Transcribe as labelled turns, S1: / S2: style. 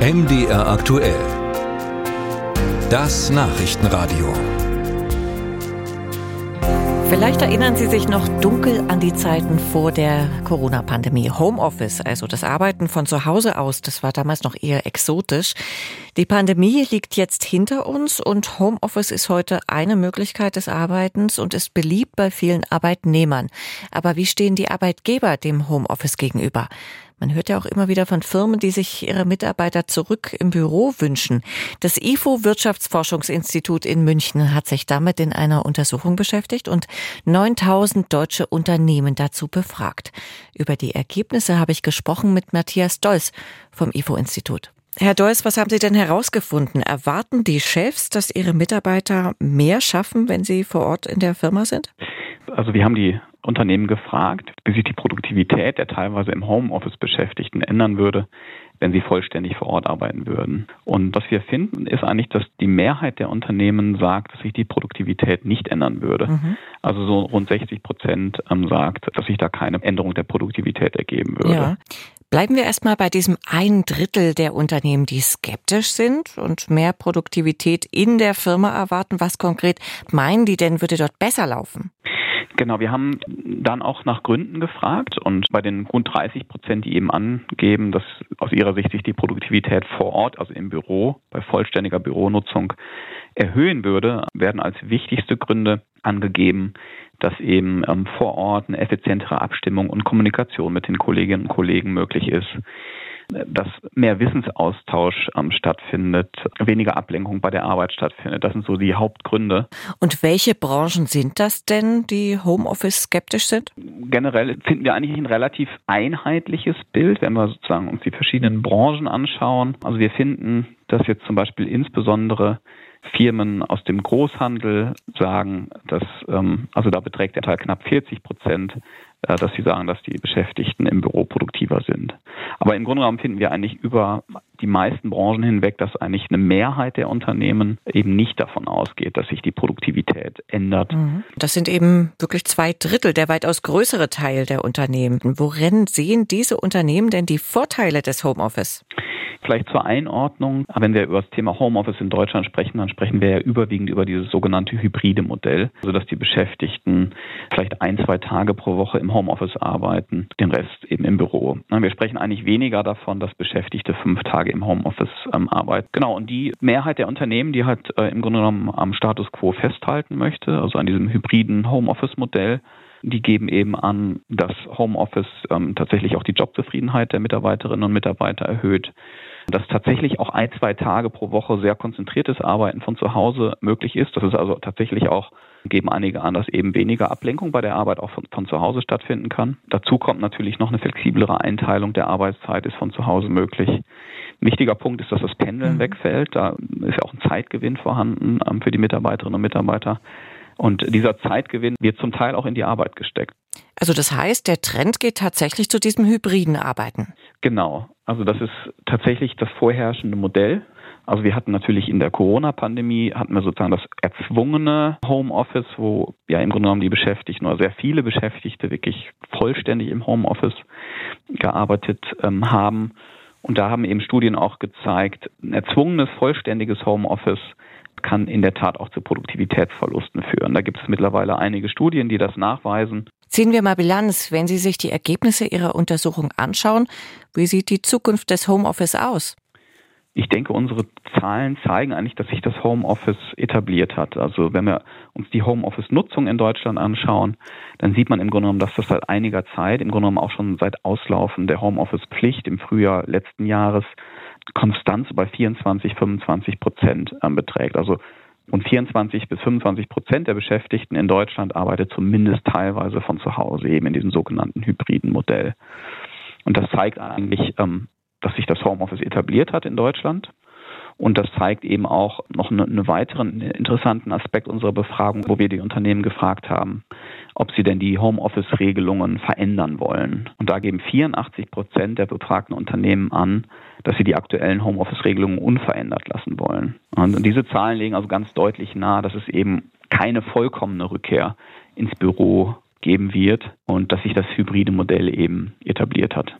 S1: MDR aktuell. Das Nachrichtenradio.
S2: Vielleicht erinnern Sie sich noch dunkel an die Zeiten vor der Corona-Pandemie. Homeoffice, also das Arbeiten von zu Hause aus, das war damals noch eher exotisch. Die Pandemie liegt jetzt hinter uns und Homeoffice ist heute eine Möglichkeit des Arbeitens und ist beliebt bei vielen Arbeitnehmern. Aber wie stehen die Arbeitgeber dem Homeoffice gegenüber? Man hört ja auch immer wieder von Firmen, die sich ihre Mitarbeiter zurück im Büro wünschen. Das IFO Wirtschaftsforschungsinstitut in München hat sich damit in einer Untersuchung beschäftigt und 9000 deutsche Unternehmen dazu befragt. Über die Ergebnisse habe ich gesprochen mit Matthias Dolz vom IFO Institut. Herr Deuss, was haben Sie denn herausgefunden? Erwarten die Chefs, dass ihre Mitarbeiter mehr schaffen, wenn sie vor Ort in der Firma sind?
S3: Also wir haben die Unternehmen gefragt, wie sich die Produktivität der teilweise im Homeoffice Beschäftigten ändern würde, wenn sie vollständig vor Ort arbeiten würden. Und was wir finden, ist eigentlich, dass die Mehrheit der Unternehmen sagt, dass sich die Produktivität nicht ändern würde. Mhm. Also so rund 60 Prozent ähm, sagt, dass sich da keine Änderung der Produktivität ergeben würde. Ja.
S2: Bleiben wir erstmal bei diesem ein Drittel der Unternehmen, die skeptisch sind und mehr Produktivität in der Firma erwarten. Was konkret meinen die denn, würde dort besser laufen?
S3: Genau, wir haben dann auch nach Gründen gefragt und bei den rund 30 Prozent, die eben angeben, dass aus ihrer Sicht sich die Produktivität vor Ort, also im Büro, bei vollständiger Büronutzung erhöhen würde, werden als wichtigste Gründe angegeben, dass eben ähm, vor Ort eine effizientere Abstimmung und Kommunikation mit den Kolleginnen und Kollegen möglich ist dass mehr Wissensaustausch ähm, stattfindet, weniger Ablenkung bei der Arbeit stattfindet. Das sind so die Hauptgründe.
S2: Und welche Branchen sind das denn, die Homeoffice skeptisch sind?
S3: Generell finden wir eigentlich ein relativ einheitliches Bild, wenn wir sozusagen uns die verschiedenen Branchen anschauen. Also wir finden, dass jetzt zum Beispiel insbesondere Firmen aus dem Großhandel sagen, dass ähm, also da beträgt der Teil knapp 40 Prozent, äh, dass sie sagen, dass die Beschäftigten im Büro produktiver sind. Aber im Grunde genommen finden wir eigentlich über die meisten Branchen hinweg, dass eigentlich eine Mehrheit der Unternehmen eben nicht davon ausgeht, dass sich die Produktivität ändert. Mhm.
S2: Das sind eben wirklich zwei Drittel, der weitaus größere Teil der Unternehmen. Worin sehen diese Unternehmen denn die Vorteile des Homeoffice?
S3: Vielleicht zur Einordnung, wenn wir über das Thema Homeoffice in Deutschland sprechen, dann sprechen wir ja überwiegend über dieses sogenannte hybride Modell, also dass die Beschäftigten vielleicht ein, zwei Tage pro Woche im Homeoffice arbeiten, den Rest. Wir sprechen eigentlich weniger davon, dass Beschäftigte fünf Tage im Homeoffice ähm, arbeiten. Genau, und die Mehrheit der Unternehmen, die halt äh, im Grunde genommen am Status quo festhalten möchte, also an diesem hybriden Homeoffice-Modell, die geben eben an, dass Homeoffice ähm, tatsächlich auch die Jobzufriedenheit der Mitarbeiterinnen und Mitarbeiter erhöht dass tatsächlich auch ein, zwei Tage pro Woche sehr konzentriertes Arbeiten von zu Hause möglich ist. Das ist also tatsächlich auch, geben einige an, dass eben weniger Ablenkung bei der Arbeit auch von, von zu Hause stattfinden kann. Dazu kommt natürlich noch eine flexiblere Einteilung der Arbeitszeit ist von zu Hause möglich. Ein wichtiger Punkt ist, dass das Pendeln mhm. wegfällt. Da ist ja auch ein Zeitgewinn vorhanden ähm, für die Mitarbeiterinnen und Mitarbeiter. Und dieser Zeitgewinn wird zum Teil auch in die Arbeit gesteckt.
S2: Also das heißt, der Trend geht tatsächlich zu diesem hybriden Arbeiten.
S3: Genau. Also das ist tatsächlich das vorherrschende Modell. Also wir hatten natürlich in der Corona-Pandemie hatten wir sozusagen das erzwungene Homeoffice, wo ja im Grunde genommen die Beschäftigten oder sehr viele Beschäftigte wirklich vollständig im Homeoffice gearbeitet ähm, haben. Und da haben eben Studien auch gezeigt, ein erzwungenes vollständiges Homeoffice kann in der Tat auch zu Produktivitätsverlusten führen. Da gibt es mittlerweile einige Studien, die das nachweisen.
S2: Ziehen wir mal Bilanz. Wenn Sie sich die Ergebnisse Ihrer Untersuchung anschauen, wie sieht die Zukunft des Homeoffice aus?
S3: Ich denke, unsere Zahlen zeigen eigentlich, dass sich das Homeoffice etabliert hat. Also wenn wir uns die Homeoffice-Nutzung in Deutschland anschauen, dann sieht man im Grunde genommen, dass das seit einiger Zeit, im Grunde genommen auch schon seit Auslaufen der Homeoffice-Pflicht im Frühjahr letzten Jahres, Konstanz bei 24, 25 Prozent ähm, beträgt. Also und 24 bis 25 Prozent der Beschäftigten in Deutschland arbeitet zumindest teilweise von zu Hause, eben in diesem sogenannten hybriden Modell. Und das zeigt eigentlich, ähm, dass sich das Homeoffice etabliert hat in Deutschland. Und das zeigt eben auch noch einen weiteren interessanten Aspekt unserer Befragung, wo wir die Unternehmen gefragt haben, ob sie denn die Homeoffice-Regelungen verändern wollen. Und da geben 84 Prozent der befragten Unternehmen an, dass sie die aktuellen Homeoffice-Regelungen unverändert lassen wollen. Und diese Zahlen legen also ganz deutlich nahe, dass es eben keine vollkommene Rückkehr ins Büro geben wird und dass sich das hybride Modell eben etabliert hat.